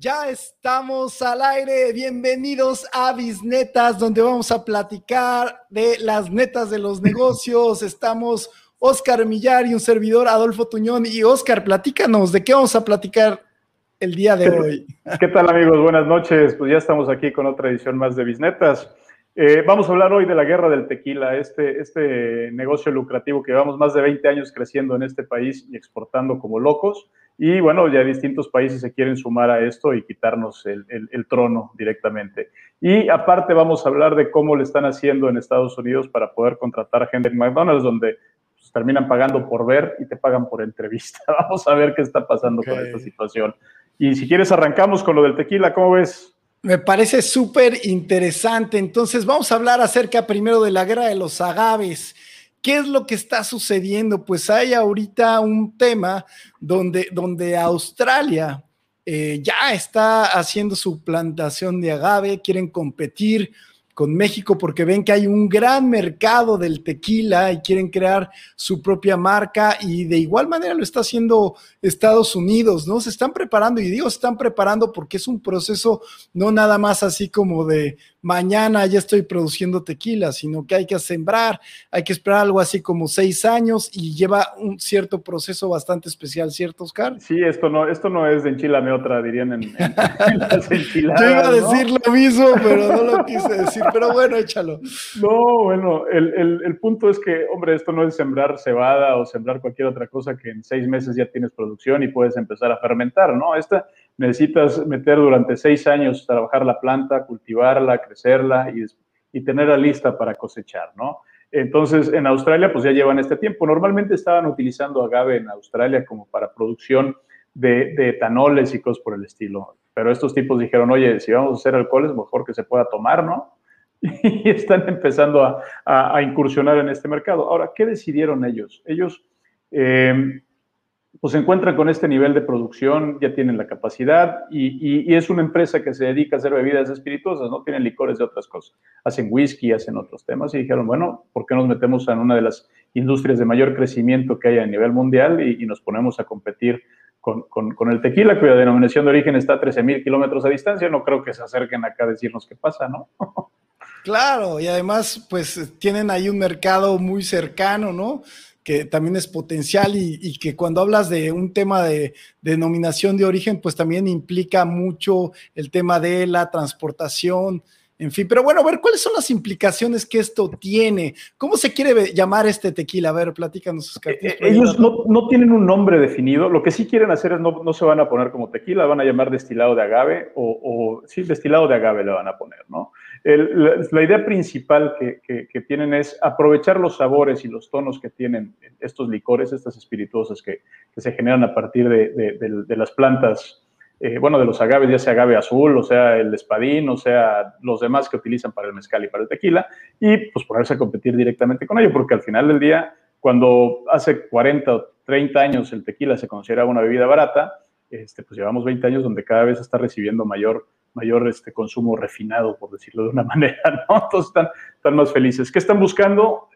Ya estamos al aire. Bienvenidos a Bisnetas, donde vamos a platicar de las netas de los negocios. Estamos Oscar Millar y un servidor Adolfo Tuñón. Y Oscar, platícanos, ¿de qué vamos a platicar el día de hoy? ¿Qué tal amigos? Buenas noches. Pues ya estamos aquí con otra edición más de Bisnetas. Eh, vamos a hablar hoy de la guerra del tequila, este, este negocio lucrativo que llevamos más de 20 años creciendo en este país y exportando como locos. Y bueno, ya distintos países se quieren sumar a esto y quitarnos el, trono directamente. Y aparte vamos a hablar de cómo le están haciendo en Estados Unidos para poder contratar gente en McDonald's, donde pues, terminan pagando por ver y te pagan por entrevista. Vamos a ver qué está pasando con esta situación. Y si quieres, arrancamos con lo del tequila. ¿Cómo ves? Me parece súper interesante. Entonces, vamos a hablar acerca primero de la guerra de los agaves. ¿Qué es lo que está sucediendo? Pues hay ahorita un tema donde, donde Australia eh, ya está haciendo su plantación de agave, quieren competir con México porque ven que hay un gran mercado del tequila y quieren crear su propia marca y de igual manera lo está haciendo Estados Unidos, ¿no? Se están preparando y digo, están preparando porque es un proceso no nada más así como de mañana ya estoy produciendo tequila, sino que hay que sembrar, hay que esperar algo así como seis años y lleva un cierto proceso bastante especial, ¿cierto, Oscar? Sí, esto no, esto no es de enchilame otra, dirían en, las enchiladas. Yo iba a decir lo mismo, pero no lo quise decir, pero bueno, échalo. No, bueno, el, el punto es que, hombre, esto no es sembrar cebada o sembrar cualquier otra cosa que en seis meses ya tienes producción y puedes empezar a fermentar, ¿no? Esta necesitas meter durante seis años, trabajar la planta, cultivarla, crecerla y, y tenerla lista para cosechar, ¿no? Entonces, en Australia, pues ya llevan este tiempo. Normalmente estaban utilizando agave en Australia como para producción de, de, etanoles y cosas por el estilo. Pero estos tipos dijeron, oye, si vamos a hacer alcoholes, mejor que se pueda tomar, ¿no? Y están empezando a, a, incursionar en este mercado. Ahora, ¿qué decidieron ellos? Ellos eh, pues se encuentran con este nivel de producción, ya tienen la capacidad y, es una empresa que se dedica a hacer bebidas espirituosas, no tienen licores de otras cosas. Hacen whisky, hacen otros temas y dijeron, bueno, ¿por qué nos metemos en una de las industrias de mayor crecimiento que hay a nivel mundial y, nos ponemos a competir con, el tequila, cuya denominación de origen está a 13 mil kilómetros a distancia? No creo que se acerquen acá a decirnos qué pasa, ¿no? Claro, y además, pues tienen ahí un mercado muy cercano, ¿no? Que también es potencial y, que cuando hablas de un tema de denominación de origen, pues también implica mucho el tema de la transportación, en fin, pero bueno, a ver, ¿cuáles son las implicaciones que esto tiene? ¿Cómo se quiere llamar este tequila? A ver, platícanos. Oscar, eh, ellos no, no, tienen un nombre definido. Lo que sí quieren hacer es no, no, se van a poner como tequila, van a llamar destilado de agave o, o sí, destilado de agave le van a poner, ¿no? La, idea principal que, tienen es aprovechar los sabores y los tonos que tienen estos licores, estas espirituosas que, se generan a partir de las plantas eh, bueno, de los agaves, ya sea agave azul, o sea el espadín, o sea los demás que utilizan para el mezcal y para el tequila, y pues ponerse a competir directamente con ello, porque al final del día, cuando hace 40 o 30 años el tequila se consideraba una bebida barata, este, pues llevamos 20 años donde cada vez está recibiendo mayor, mayor este, consumo refinado, por decirlo de una manera, ¿no? Entonces están, están más felices. ¿Qué están buscando?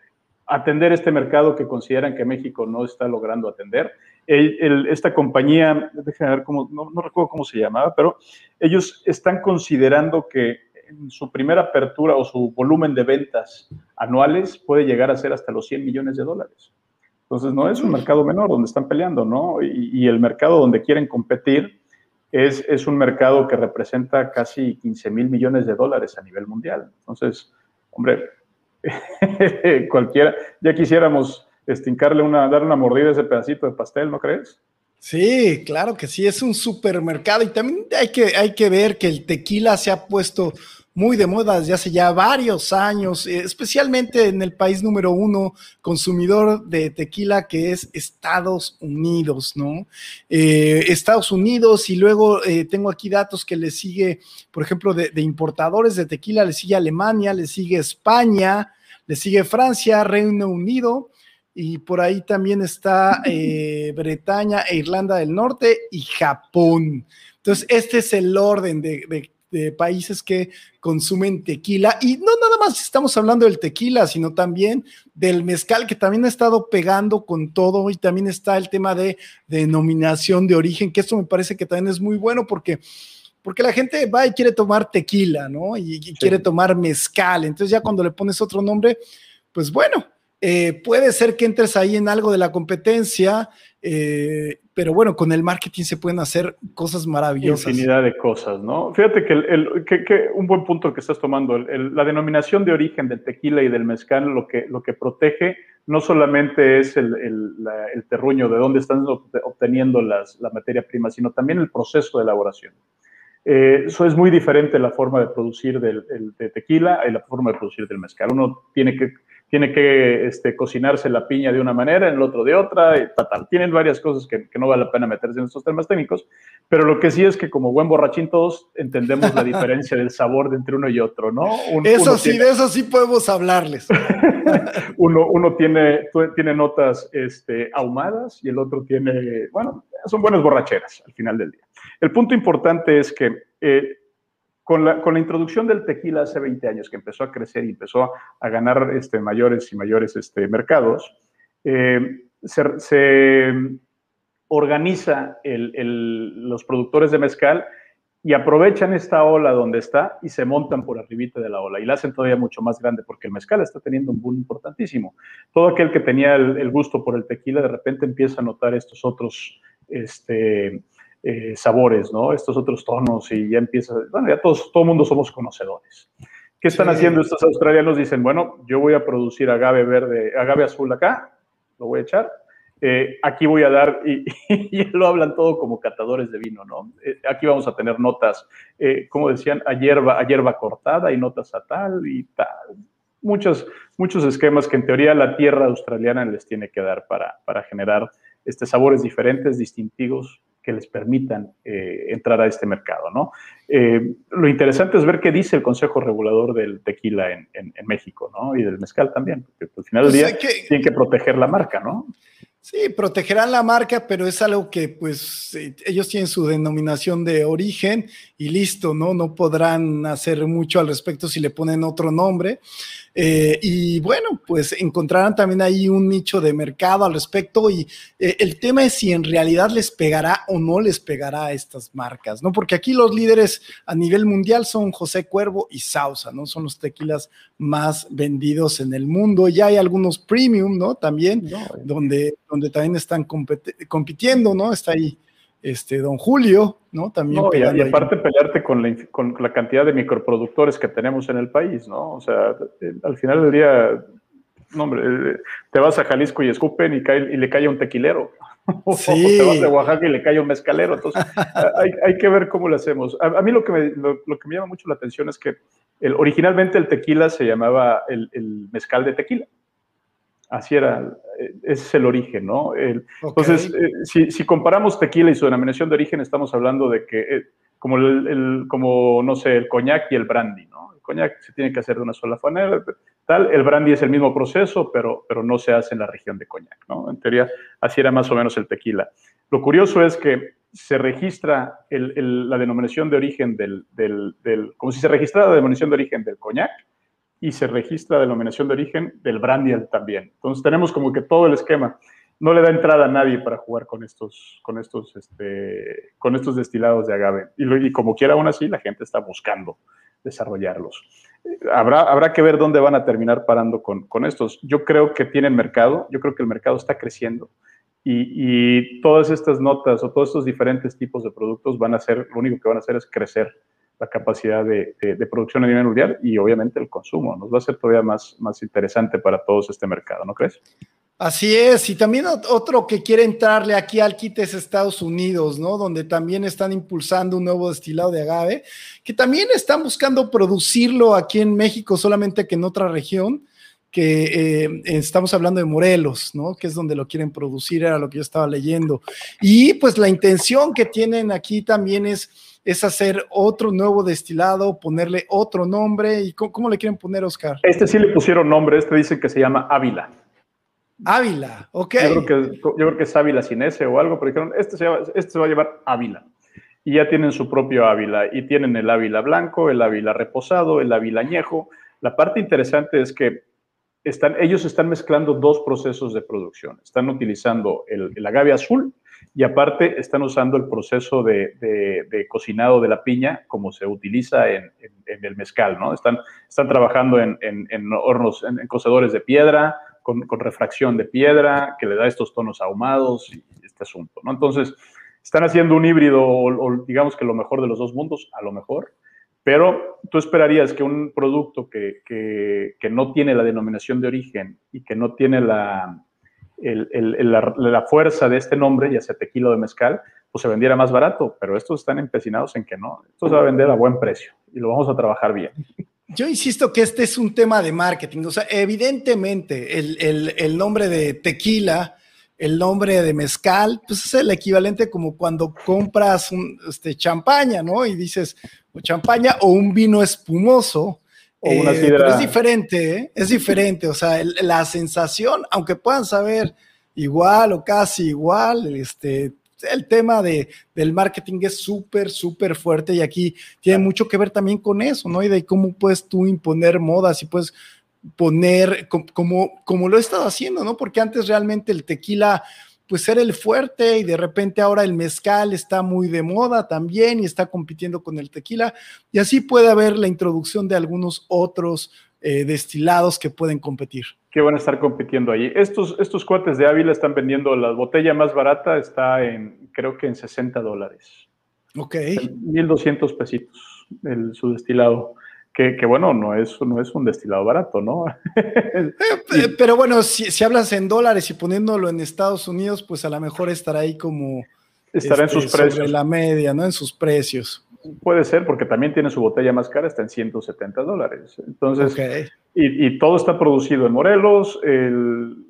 Atender este mercado que consideran que México no está logrando atender esta compañía, déjenme ver cómo, no, recuerdo cómo se llamaba, pero ellos están considerando que en su primera apertura o su volumen de ventas anuales puede llegar a ser hasta los 100 millones de dólares. Entonces, no es un mercado menor donde están peleando, ¿no? Y, el mercado donde quieren competir es, es, un mercado que representa casi 15 mil millones de dólares a nivel mundial. Entonces, hombre, cualquiera, ya quisiéramos estincarle una, dar una mordida a ese pedacito de pastel, ¿no crees? Sí, claro que sí, es un supermercado y también hay que, hay que ver que el tequila se ha puesto muy de moda desde hace ya varios años, eh, especialmente en el país número uno consumidor de tequila que es Estados Unidos, ¿no? Eh, Estados Unidos y luego eh, tengo aquí datos que le sigue, por ejemplo, de, de importadores de tequila, le sigue Alemania, le sigue España, le sigue Francia, Reino Unido, y por ahí también está eh, Bretaña e Irlanda del Norte y Japón. Entonces, este es el orden de, países que consumen tequila. Y no nada más estamos hablando del tequila, sino también del mezcal, que también ha estado pegando con todo. Y también está el tema de denominación de origen, que esto me parece que también es muy bueno porque porque la gente va y quiere tomar tequila, ¿no? Y, quiere tomar mezcal. Entonces ya cuando le pones otro nombre, pues bueno, eh, puede ser que entres ahí en algo de la competencia, eh, pero bueno, con el marketing se pueden hacer cosas maravillosas. Infinidad de cosas, ¿no? Fíjate que, el, un buen punto que estás tomando, la denominación de origen del tequila y del mezcal, lo que, lo que protege no solamente es el, terruño de dónde están obteniendo la materia prima, sino también el proceso de elaboración. Eh, eso es muy diferente la forma de producir del, de tequila y la forma de producir del mezcal. Uno tiene que tiene que este, cocinarse la piña de una manera, en el otro de otra, y tal, Tienen varias cosas que, no vale la pena meterse en estos temas técnicos, pero lo que sí es que como buen borrachín todos entendemos la diferencia del sabor de entre uno y otro, ¿no? eso sí, de eso sí podemos hablarles. uno, uno tiene, tiene notas este, ahumadas y el otro tiene, bueno, son buenas borracheras al final del día. El punto importante es que... Eh, con la, introducción del tequila hace 20 años, que empezó a crecer y empezó a, ganar este, mayores y mayores este, mercados, eh, se, organiza los productores de mezcal y aprovechan esta ola donde está y se montan por arribita de la ola y la hacen todavía mucho más grande porque el mezcal está teniendo un boom importantísimo. Todo aquel que tenía el, el gusto por el tequila de repente empieza a notar estos otros este, eh, sabores, ¿no? Estos otros tonos y ya empieza, bueno, ya todos, todo mundo somos conocedores. ¿Qué están haciendo estos australianos? Dicen, bueno, yo voy a producir agave verde, agave azul acá, lo voy a echar. Eh, aquí voy a dar, y, lo hablan todo como catadores de vino, ¿no? Eh, aquí vamos a tener notas, como decían, a hierba, a hierba cortada y notas a tal y tal. Muchos, muchos esquemas que en teoría la tierra australiana les tiene que dar para, para generar este, sabores diferentes, distintivos, que les permitan eh, entrar a este mercado, ¿no? Eh, lo interesante es ver qué dice el Consejo Regulador del Tequila en, México, ¿no? Y del mezcal también, porque al final del pues día tienen que proteger la marca, ¿no? Sí, protegerán la marca, pero es algo que pues eh, ellos tienen su denominación de origen y listo, ¿no? No podrán hacer mucho al respecto si le ponen otro nombre. Eh, y bueno, pues encontrarán también ahí un nicho de mercado al respecto y eh, el tema es si en realidad les pegará o no les pegará a estas marcas, ¿no? Porque aquí los líderes a nivel mundial son José Cuervo y Sausa, ¿no? Son los tequilas más vendidos en el mundo. Ya hay algunos premium, ¿no? También, donde, donde también están compitiendo, ¿no? Está ahí este, don Julio, ¿no? También. y, aparte pelearte con la, con la, cantidad de microproductores que tenemos en el país, ¿no? O sea, eh, al final del día, no, hombre, eh, te vas a Jalisco y escupen y, cae, y le cae un tequilero. Sí. o te vas a Oaxaca y le cae un mezcalero. Entonces, hay, hay, que ver cómo lo hacemos. A, mí lo que, me, lo, que me llama mucho la atención es que el, originalmente el tequila se llamaba el, el mezcal de tequila. Así era, ese es el origen, ¿no? Entonces, eh, si, comparamos tequila y su denominación de origen, estamos hablando de que, eh, como, el, como, no sé, el coñac y el brandy, ¿no? El coñac se tiene que hacer de una sola manera, tal, el brandy es el mismo proceso, pero, pero no se hace en la región de coñac, ¿no? En teoría, así era más o menos el tequila. Lo curioso es que se registra la denominación de origen del, del, del, como si se registrara la denominación de origen del coñac, y se registra denominación de origen del brandy también. Entonces tenemos como que todo el esquema. No le da entrada a nadie para jugar con estos, con estos, este, con estos destilados de agave. Y, como quiera aún así, la gente está buscando desarrollarlos. Habrá, habrá que ver dónde van a terminar parando con, con estos. Yo creo que tienen mercado, yo creo que el mercado está creciendo. Y, y, todas estas notas o todos estos diferentes tipos de productos van a ser, lo único que van a hacer es crecer la capacidad de, producción a nivel mundial y obviamente el consumo. Nos va a ser todavía más, más interesante para todos este mercado, ¿no crees? Así es, y también otro que quiere entrarle aquí al kit es Estados Unidos, ¿no? Donde también están impulsando un nuevo destilado de agave, que también están buscando producirlo aquí en México, solamente que en otra región, que eh, estamos hablando de Morelos, ¿no? Que es donde lo quieren producir, era lo que yo estaba leyendo. Y pues la intención que tienen aquí también es es hacer otro nuevo destilado, ponerle otro nombre. ¿Y cómo, le quieren poner, Oscar? Este sí le pusieron nombre, este dice que se llama Ávila. Ávila, ok. Yo creo que, es Ávila sin ese o algo, pero dijeron, este se, este se va a llevar Ávila. Y ya tienen su propio Ávila, y tienen el Ávila blanco, el Ávila reposado, el Ávila añejo. La parte interesante es que están, ellos están mezclando dos procesos de producción. Están utilizando el, el agave azul y aparte están usando el proceso de, cocinado de la piña como se utiliza en, el mezcal, ¿no? Están, están trabajando en, hornos, en, cocedores de piedra, con, refracción de piedra, que le da estos tonos ahumados y este asunto, ¿no? Entonces, están haciendo un híbrido, o, digamos que lo mejor de los dos mundos, a lo mejor, pero tú esperarías que un producto que, que, no tiene la denominación de origen y que no tiene la, la, fuerza de este nombre, ya sea tequila de mezcal, pues se vendiera más barato, pero estos están empecinados en que no. Esto se va a vender a buen precio y lo vamos a trabajar bien. Yo insisto que este es un tema de marketing. O sea, evidentemente el, el nombre de tequila el nombre de mezcal, pues es el equivalente como cuando compras un, este, champaña, ¿no? Y dices, o champaña o un vino espumoso. O una eh, es diferente, ¿eh? es diferente. O sea, la sensación, aunque puedan saber igual o casi igual, este, el tema de, del marketing es súper, súper fuerte y aquí tiene mucho que ver también con eso, ¿no? Y de cómo puedes tú imponer modas y puedes poner como, como lo he estado haciendo, ¿no? Porque antes realmente el tequila pues era el fuerte y de repente ahora el mezcal está muy de moda también y está compitiendo con el tequila y así puede haber la introducción de algunos otros eh, destilados que pueden competir. Que van a estar compitiendo allí. Estos, estos cuates de Ávila están vendiendo la botella más barata, está en, creo que en 60 dólares. Ok. 1200 pesitos el, su destilado. Que, bueno, no es, no es un destilado barato, ¿no? Eh, eh, pero bueno, si, hablas en dólares y poniéndolo en Estados Unidos, pues a lo mejor estará ahí como... Estará en sus este, precios. la media, ¿no? En sus precios. Puede ser, porque también tiene su botella más cara, está en 170 dólares. Entonces, y, todo está producido en Morelos. El,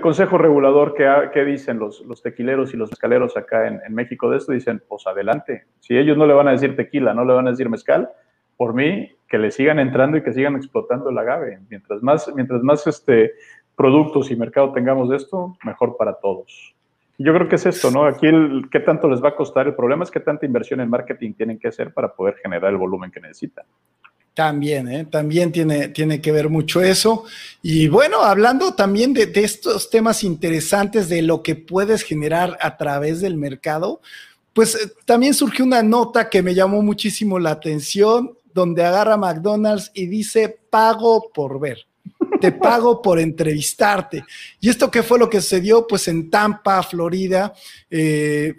consejo regulador que, dicen los, los, tequileros y los mezcaleros acá en, en México de esto, dicen, pues adelante. Si ellos no le van a decir tequila, no le van a decir mezcal, por mí, que le sigan entrando y que sigan explotando el agave. Mientras más, mientras más este, productos y mercado tengamos de esto, mejor para todos. yo creo que es esto, ¿no? Aquí, el, ¿qué tanto les va a costar? El problema es qué tanta inversión en marketing tienen que hacer para poder generar el volumen que necesitan. También, ¿eh? también tiene, tiene que ver mucho eso. Y bueno, hablando también de, estos temas interesantes de lo que puedes generar a través del mercado, pues eh, también surgió una nota que me llamó muchísimo la atención donde agarra McDonald's y dice pago por ver. Te pago por entrevistarte. ¿Y esto qué fue lo que sucedió? Pues en Tampa, Florida, eh,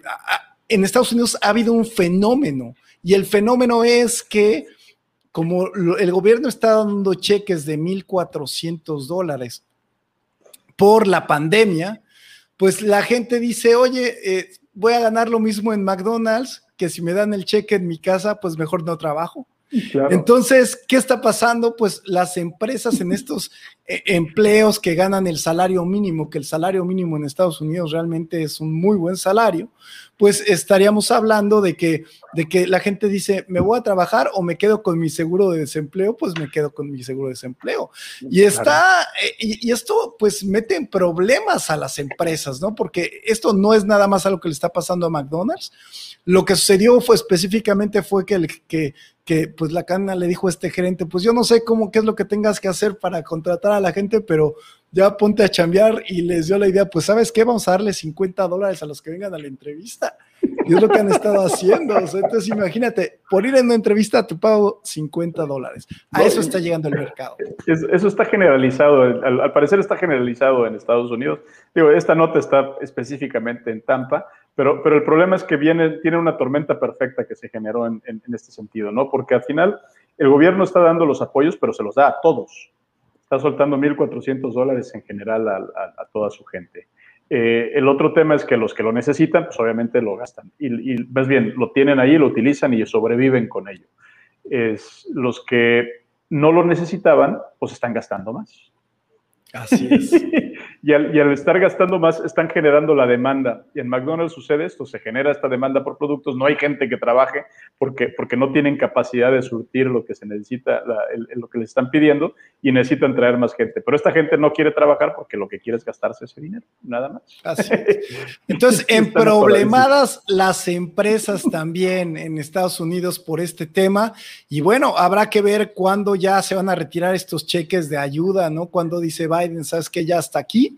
en Estados Unidos ha habido un fenómeno. Y el fenómeno es que como el gobierno está dando cheques de 1.400 dólares por la pandemia, pues la gente dice, oye, eh, voy a ganar lo mismo en McDonald's que si me dan el cheque en mi casa, pues mejor no trabajo. Entonces, ¿qué está pasando? Pues las empresas en estos eh, empleos que ganan el salario mínimo, que el salario mínimo en Estados Unidos realmente es un muy buen salario, pues estaríamos hablando de que, de que la gente dice, me voy a trabajar o me quedo con mi seguro de desempleo, pues me quedo con mi seguro de desempleo. Y está, eh, y, esto pues mete en problemas a las empresas, ¿no? Porque esto no es nada más algo que le está pasando a McDonald's. Lo que sucedió fue específicamente fue que, el, que, que pues la cana le dijo a este gerente, pues yo no sé cómo, qué es lo que tengas que hacer para contratar a la gente, pero ya ponte a chambear y les dio la idea, pues sabes qué, vamos a darle 50 dólares a los que vengan a la entrevista. Y es lo que han estado haciendo. entonces imagínate, por ir en una entrevista te pago 50 dólares. A eso está llegando el mercado. Eso está generalizado, al, parecer está generalizado en Estados Unidos. Digo, esta nota está específicamente en Tampa, pero, pero el problema es que viene, tiene una tormenta perfecta que se generó en, en este sentido, ¿no? Porque al final el gobierno está dando los apoyos, pero se los da a todos está soltando 1.400 dólares en general a, toda su gente. Eh, el otro tema es que los que lo necesitan, pues obviamente lo gastan. Y, y más bien, lo tienen ahí, lo utilizan y sobreviven con ello. Es, los que no lo necesitaban, pues están gastando más. Así es. y, al, estar gastando más, están generando la demanda. Y en McDonald's sucede esto, se genera esta demanda por productos, no hay gente que trabaje porque, porque no tienen capacidad de surtir lo que se necesita, lo que les están pidiendo y necesitan traer más gente. Pero esta gente no quiere trabajar porque lo que quiere es gastarse ese dinero, nada más. Así Entonces, en problemadas las empresas también en Estados Unidos por este tema. Y bueno, habrá que ver cuándo ya se van a retirar estos cheques de ayuda, ¿no? Cuando dice Biden, sabes que ya está aquí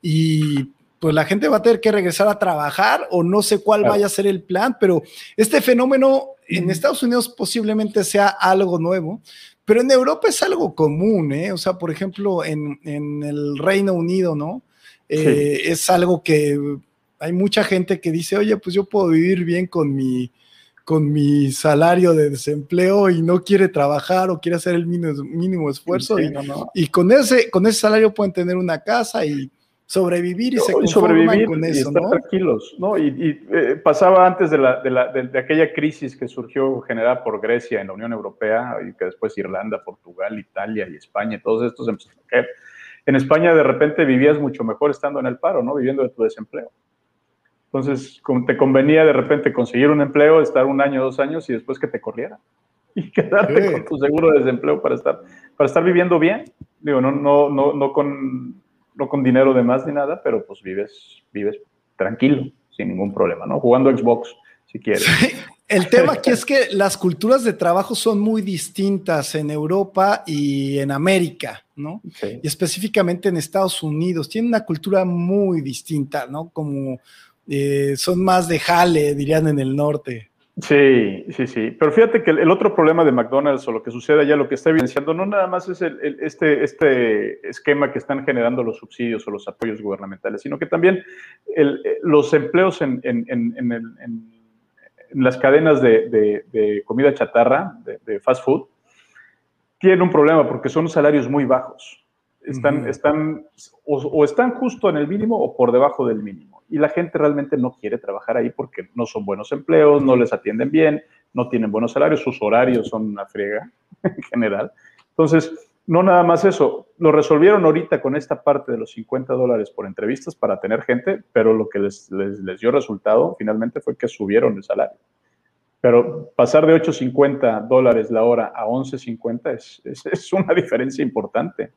y pues la gente va a tener que regresar a trabajar o no sé cuál vaya a ser el plan, pero este fenómeno en Estados Unidos posiblemente sea algo nuevo, pero en Europa es algo común, ¿eh? O sea, por ejemplo, en, el Reino Unido, ¿no? Eh, es algo que hay mucha gente que dice, oye, pues yo puedo vivir bien con mi, con mi salario de desempleo y no quiere trabajar o quiere hacer el mínimo, esfuerzo y, y, con, ese, con ese salario pueden tener una casa y sobrevivir y se conforman con y eso, estar tranquilos, ¿no? Y, eh, pasaba antes de, la, de, la, de, aquella crisis que surgió generada por Grecia en la Unión Europea y que después Irlanda, Portugal, Italia y España, todos estos empezaron a caer. En España de repente vivías mucho mejor estando en el paro, ¿no? Viviendo de tu desempleo. Entonces, te convenía de repente conseguir un empleo, estar un año, dos años y después que te corriera y quedarte con tu seguro de desempleo para estar, para estar viviendo bien. Digo, no, no, no, no con no con dinero de más ni nada, pero pues vives, vives tranquilo, sin ningún problema, ¿no? Jugando Xbox, si quieres. El tema aquí es que las culturas de trabajo son muy distintas en Europa y en América, ¿no? Y específicamente en Estados Unidos. Tienen una cultura muy distinta, ¿no? Como eh, son más de jale, dirían en el norte. Sí, sí, sí. Pero fíjate que el, otro problema de McDonald's o lo que sucede allá, lo que está evidenciando, no nada más es el, este, este esquema que están generando los subsidios o los apoyos gubernamentales, sino que también los empleos en, las cadenas de, comida chatarra, de, fast food, tienen un problema porque son salarios muy bajos. Están, están o están justo en el mínimo o por debajo del mínimo y la gente realmente no quiere trabajar ahí porque no son buenos empleos, no les atienden bien, no tienen buenos salarios, sus horarios son una friega en general. Entonces, no nada más eso, lo resolvieron ahorita con esta parte de los 50 dólares por entrevistas para tener gente, pero lo que les, les, dio resultado finalmente fue que subieron el salario. Pero pasar de 8.50 dólares la hora a 11.50 es, es, una diferencia importante.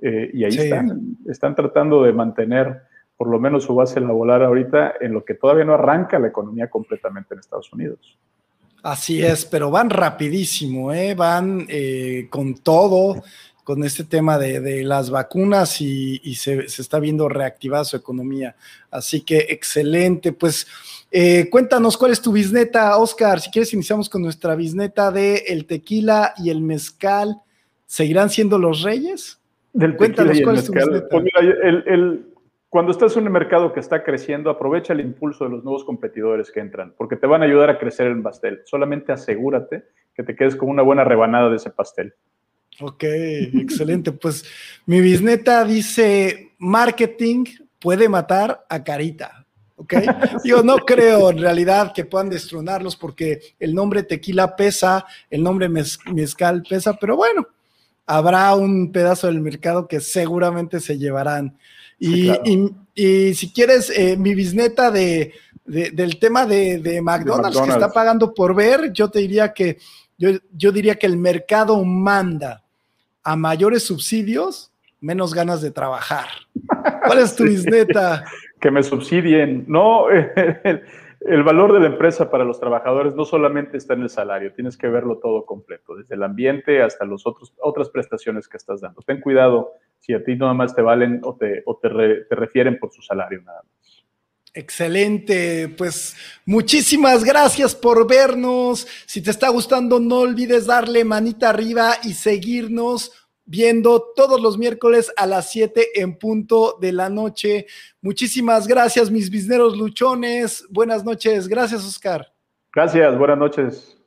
Eh, y ahí están, están tratando de mantener por lo menos su base laboral ahorita en lo que todavía no arranca la economía completamente en Estados Unidos. Así es, pero van rapidísimo, ¿eh? van eh, con todo, con este tema de, las vacunas y, se, está viendo reactivada su economía. Así que excelente, pues eh, cuéntanos cuál es tu bisneta, Oscar. Si quieres, iniciamos con nuestra bisneta de el tequila y el mezcal. ¿Seguirán siendo los reyes? Del cuéntanos cuál es tu bisneta. Pues el, cuando estás en un mercado que está creciendo, aprovecha el impulso de los nuevos competidores que entran, porque te van a ayudar a crecer el pastel. Solamente asegúrate que te quedes con una buena rebanada de ese pastel. Ok, excelente. Pues mi bisneta dice, marketing puede matar a Carita. ¿ok? Yo no creo en realidad que puedan destronarlos porque el nombre tequila pesa, el nombre mezcal pesa, pero bueno, habrá un pedazo del mercado que seguramente se llevarán. Y, y, si quieres, eh, mi bisneta de, del tema de, McDonald's, que está pagando por ver, yo te diría que, yo, yo diría que el mercado manda a mayores subsidios, menos ganas de trabajar. ¿Cuál es tu bisneta? que me subsidien. No, el valor de la empresa para los trabajadores no solamente está en el salario, tienes que verlo todo completo, desde el ambiente hasta las otras prestaciones que estás dando. Ten cuidado si a ti nada más te valen o te, te, refieren por su salario nada más. Excelente, pues muchísimas gracias por vernos. Si te está gustando, no olvides darle manita arriba y seguirnos viendo todos los miércoles a las 7 en punto de la noche. Muchísimas gracias, mis bisneros luchones. Buenas noches. Gracias, Oscar. Gracias, buenas noches.